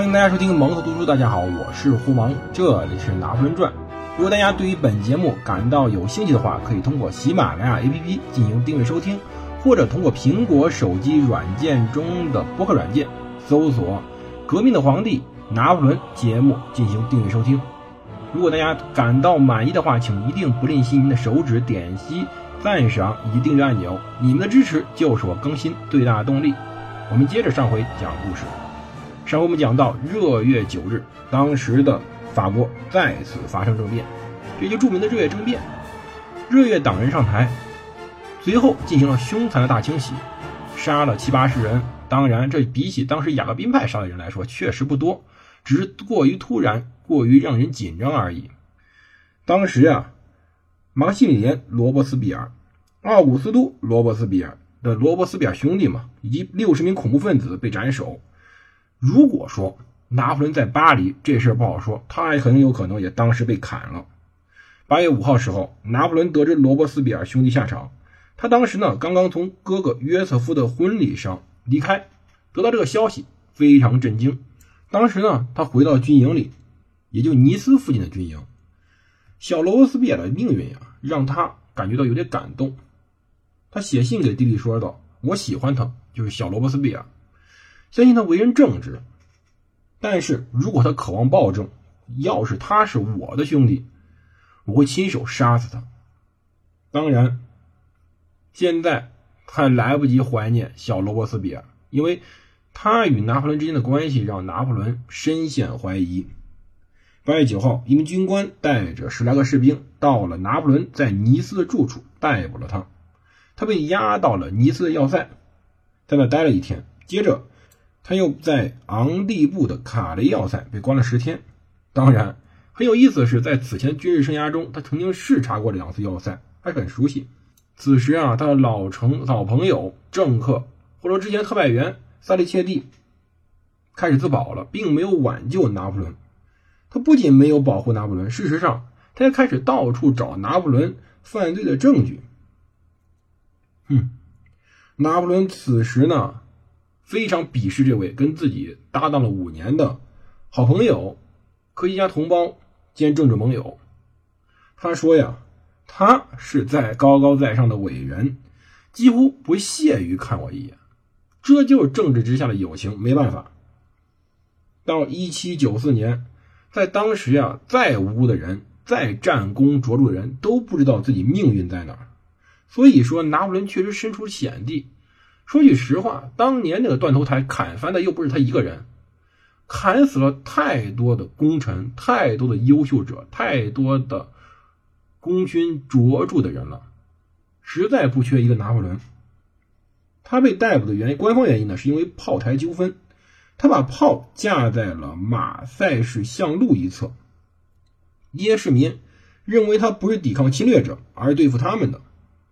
欢迎大家收听蒙头读书。大家好，我是胡蒙，这里是《拿破仑传》。如果大家对于本节目感到有兴趣的话，可以通过喜马拉雅 APP 进行订阅收听，或者通过苹果手机软件中的播客软件搜索“革命的皇帝拿破仑”节目进行订阅收听。如果大家感到满意的话，请一定不吝惜您的手指点击赞赏以及订阅按钮，你们的支持就是我更新最大的动力。我们接着上回讲故事。上回我们讲到热月九日，当时的法国再次发生政变，这就著名的热月政变。热月党人上台，随后进行了凶残的大清洗，杀了七八十人。当然，这比起当时雅各宾派杀的人来说，确实不多，只是过于突然，过于让人紧张而已。当时啊，马克西米连·罗伯斯比尔、奥古斯都·罗伯斯比尔的罗伯斯比尔兄弟嘛，以及六十名恐怖分子被斩首。如果说拿破仑在巴黎，这事不好说，他也很有可能也当时被砍了。八月五号时候，拿破仑得知罗伯斯比尔兄弟下场，他当时呢刚刚从哥哥约瑟夫的婚礼上离开，得到这个消息非常震惊。当时呢，他回到军营里，也就尼斯附近的军营。小罗伯斯比尔的命运呀，让他感觉到有点感动。他写信给弟弟说道：“我喜欢他，就是小罗伯斯比尔。”相信他为人正直，但是如果他渴望暴政，要是他是我的兄弟，我会亲手杀死他。当然，现在还来不及怀念小罗伯斯比尔，因为他与拿破仑之间的关系让拿破仑深陷怀疑。八月九号，一名军官带着十来个士兵到了拿破仑在尼斯的住处，逮捕了他。他被押到了尼斯的要塞，在那待了一天，接着。他又在昂蒂布的卡雷要塞被关了十天。当然，很有意思的是，在此前军事生涯中，他曾经视察过两次要塞，还很熟悉。此时啊，他的老成老朋友政客或者之前特派员萨利切蒂开始自保了，并没有挽救拿破仑。他不仅没有保护拿破仑，事实上，他还开始到处找拿破仑犯罪的证据。哼，拿破仑此时呢？非常鄙视这位跟自己搭档了五年的好朋友、科学家同胞兼政治盟友。他说呀，他是在高高在上的伟人，几乎不屑于看我一眼。这就是政治之下的友情，没办法。到一七九四年，在当时呀，再无辜的人、再战功卓著的人都不知道自己命运在哪儿。所以说，拿破仑确实身处险地。说句实话，当年那个断头台砍翻的又不是他一个人，砍死了太多的功臣、太多的优秀者、太多的功勋卓著的人了，实在不缺一个拿破仑。他被逮捕的原因，官方原因呢，是因为炮台纠纷，他把炮架在了马赛市巷路一侧，一些市民认为他不是抵抗侵略者，而是对付他们的。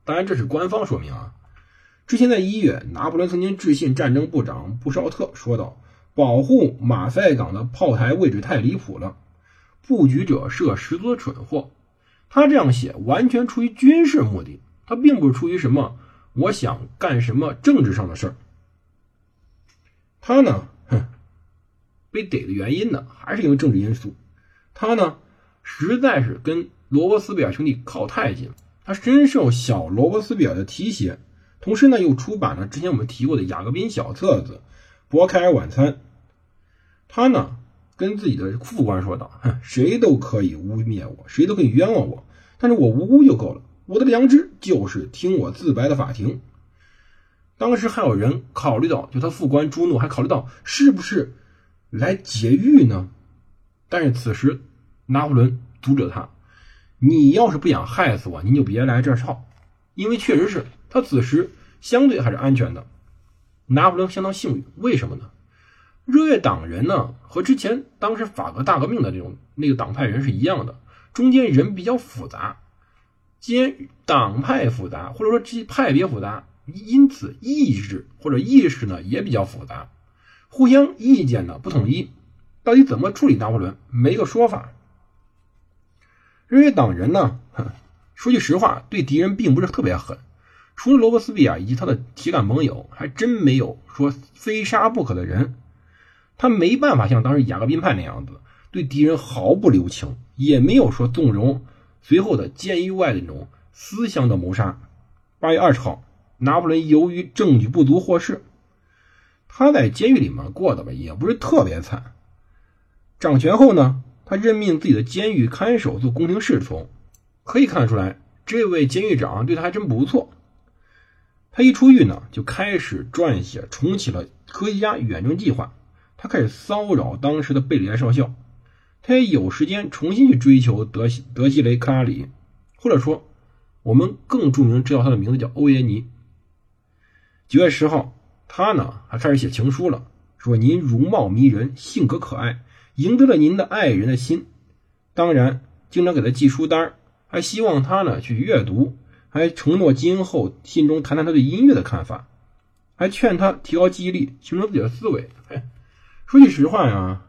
当然，这是官方说明啊。之前在一月，拿破仑曾经致信战争部长布绍特，说道：“保护马赛港的炮台位置太离谱了，布局者是个十足的蠢货。”他这样写完全出于军事目的，他并不是出于什么我想干什么政治上的事儿。他呢，哼，被逮的原因呢，还是因为政治因素。他呢，实在是跟罗伯斯比尔兄弟靠太近了，他深受小罗伯斯比尔的提携。同时呢，又出版了之前我们提过的雅各宾小册子《博开尔晚餐》。他呢，跟自己的副官说道：“哼，谁都可以污蔑我，谁都可以冤枉我，但是我无辜就够了。我的良知就是听我自白的法庭。”当时还有人考虑到，就他副官朱诺还考虑到是不是来劫狱呢？但是此时拿破仑阻止他：“你要是不想害死我，您就别来这儿吵，因为确实是。”他此时相对还是安全的，拿破仑相当幸运，为什么呢？热月党人呢和之前当时法国大革命的这种那个党派人是一样的，中间人比较复杂，兼党派复杂或者说这些派别复杂，因此意志或者意识呢也比较复杂，互相意见呢不统一，到底怎么处理拿破仑没个说法。热月党人呢，说句实话，对敌人并不是特别狠。除了罗伯斯比尔以及他的铁杆盟友，还真没有说非杀不可的人。他没办法像当时雅各宾派那样子对敌人毫不留情，也没有说纵容随后的监狱外的那种思想的谋杀。八月二十号，拿破仑由于证据不足获释，他在监狱里面过得吧也不是特别惨。掌权后呢，他任命自己的监狱看守做宫廷侍从，可以看出来，这位监狱长对他还真不错。他一出狱呢，就开始撰写重启了科学家远征计划。他开始骚扰当时的贝里埃少校，他也有时间重新去追求德西德西雷克拉里，或者说，我们更著名知道他的名字叫欧耶尼。九月十号，他呢还开始写情书了，说您容貌迷人，性格可爱，赢得了您的爱人的心。当然，经常给他寄书单，还希望他呢去阅读，还承诺今后信中谈谈他对音乐的看法，还劝他提高记忆力，形成自己的思维。说句实话呀，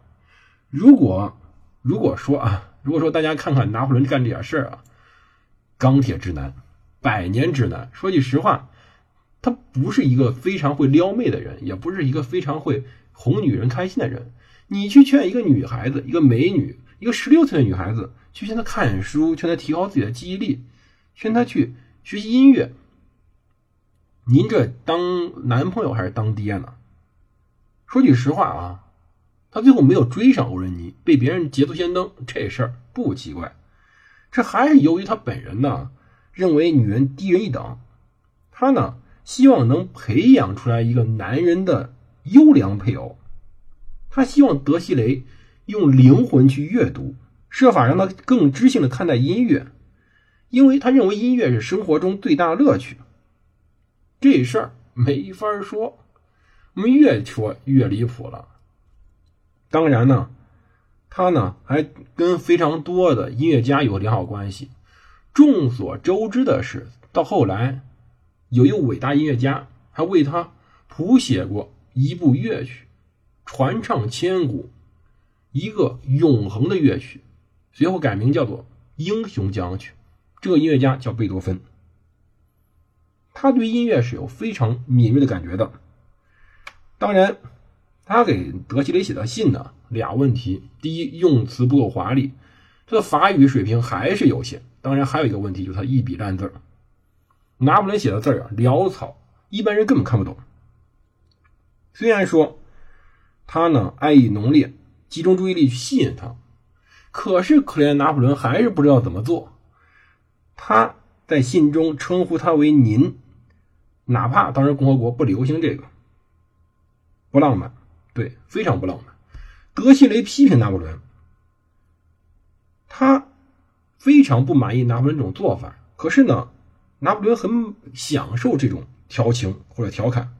如果如果说啊，如果说大家看看拿破仑干这点事儿啊，钢铁直男，百年直男。说句实话，他不是一个非常会撩妹的人，也不是一个非常会哄女人开心的人。你去劝一个女孩子，一个美女，一个十六岁的女孩子，去劝她看书，劝她提高自己的记忆力，劝她去学习音乐，您这当男朋友还是当爹呢？说句实话啊。他最后没有追上欧仁妮，被别人捷足先登，这事儿不奇怪。这还是由于他本人呢，认为女人低人一等。他呢，希望能培养出来一个男人的优良配偶。他希望德西雷用灵魂去阅读，设法让他更知性的看待音乐，因为他认为音乐是生活中最大的乐趣。这事儿没法说，我们越说越离谱了。当然呢，他呢还跟非常多的音乐家有良好关系。众所周知的是，到后来，有一个伟大音乐家还为他谱写过一部乐曲，传唱千古，一个永恒的乐曲，随后改名叫做《英雄交响曲》。这个音乐家叫贝多芬，他对音乐是有非常敏锐的感觉的。当然。他给德西雷写的信呢，俩问题：第一，用词不够华丽，他的法语水平还是有限；当然，还有一个问题就是他一笔烂字拿破仑写的字啊，潦草，一般人根本看不懂。虽然说他呢爱意浓烈，集中注意力去吸引他，可是可怜拿破仑还是不知道怎么做。他在信中称呼他为“您”，哪怕当时共和国不流行这个，不浪漫。对，非常不浪漫。德西雷批评拿破仑，他非常不满意拿破仑这种做法。可是呢，拿破仑很享受这种调情或者调侃。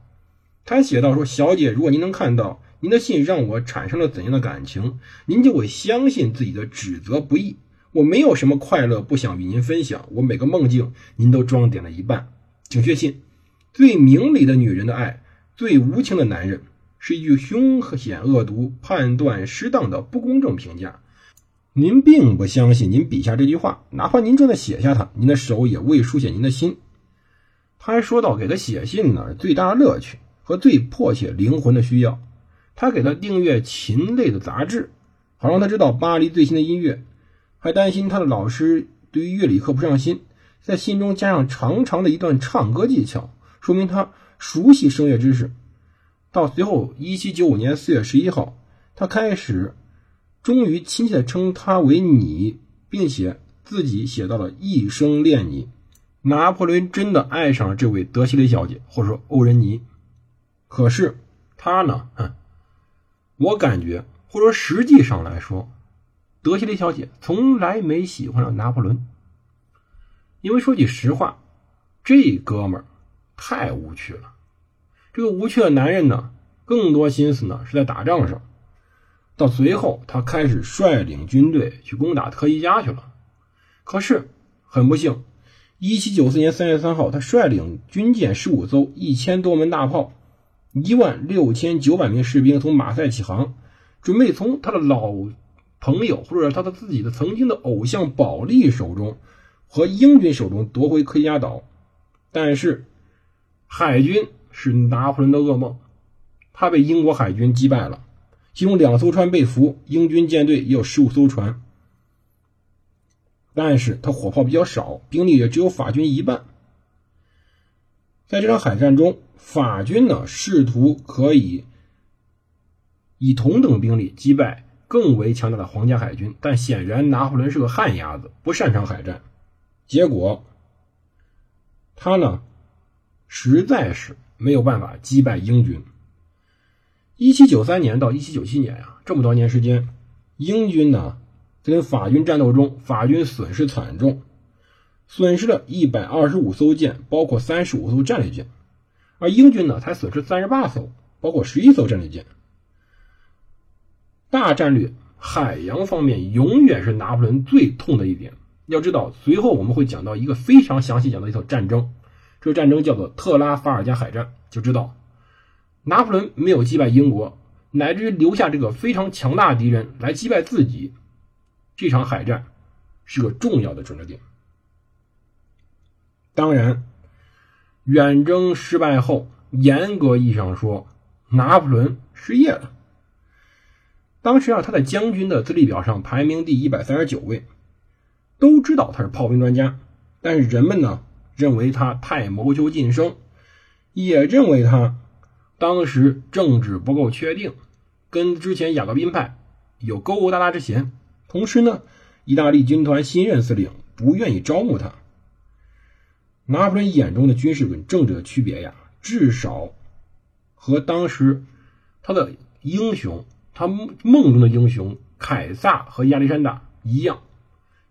他写到：“说小姐，如果您能看到您的信让我产生了怎样的感情，您就会相信自己的指责不易。我没有什么快乐不想与您分享，我每个梦境您都装点了一半。请确信，最明理的女人的爱，最无情的男人。”是一句凶险恶毒、判断失当的不公正评价。您并不相信您笔下这句话，哪怕您正在写下它，您的手也未书写您的心。他还说到，给他写信呢，最大的乐趣和最迫切灵魂的需要。他给他订阅琴类的杂志，好让他知道巴黎最新的音乐，还担心他的老师对于乐理课不上心，在信中加上长长的一段唱歌技巧，说明他熟悉声乐知识。到随后，一七九五年四月十一号，他开始终于亲切的称她为你，并且自己写到了一生恋你。拿破仑真的爱上了这位德西雷小姐，或者说欧仁妮。可是他呢？哼，我感觉，或者说实际上来说，德西雷小姐从来没喜欢上拿破仑。因为说句实话，这哥们儿太无趣了。这个无趣的男人呢，更多心思呢是在打仗上。到随后，他开始率领军队去攻打特伊加去了。可是很不幸，一七九四年三月三号，他率领军舰十五艘、一千多门大炮、一万六千九百名士兵从马赛起航，准备从他的老朋友或者他的自己的曾经的偶像保利手中和英军手中夺回科伊加岛。但是海军。是拿破仑的噩梦，他被英国海军击败了。其中两艘船被俘，英军舰队也有十五艘船，但是他火炮比较少，兵力也只有法军一半。在这场海战中，法军呢试图可以以同等兵力击败更为强大的皇家海军，但显然拿破仑是个旱鸭子，不擅长海战。结果，他呢实在是没有办法击败英军。一七九三年到一七九七年啊，这么多年时间，英军呢在跟法军战斗中，法军损失惨重。损失了一百二十五艘舰，包括三十五艘战列舰，而英军呢才损失三十八艘，包括十一艘战列舰。大战略海洋方面永远是拿破仑最痛的一点。要知道，随后我们会讲到一个非常详细讲的一场战争，这个战争叫做特拉法尔加海战，就知道拿破仑没有击败英国，乃至于留下这个非常强大的敌人来击败自己，这场海战是个重要的转折点。当然，远征失败后，严格意义上说，拿破仑失业了。当时啊，他在将军的资历表上排名第一百三十九位，都知道他是炮兵专家，但是人们呢认为他太谋求晋升，也认为他当时政治不够确定，跟之前雅各宾派有勾勾搭搭之嫌。同时呢，意大利军团新任司令不愿意招募他。拿破仑眼中的军事跟政治的区别呀，至少和当时他的英雄，他梦中的英雄凯撒和亚历山大一样，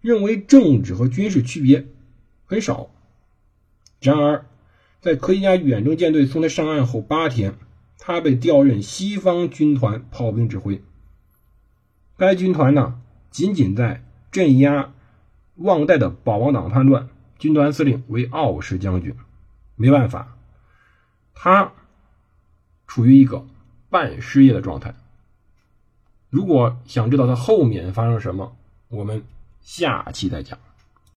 认为政治和军事区别很少。然而，在科学家远征舰队送他上岸后八天，他被调任西方军团炮兵指挥。该军团呢，仅仅在镇压旺代的保王党叛乱。军团司令为奥什将军，没办法，他处于一个半失业的状态。如果想知道它后面发生什么，我们下期再讲。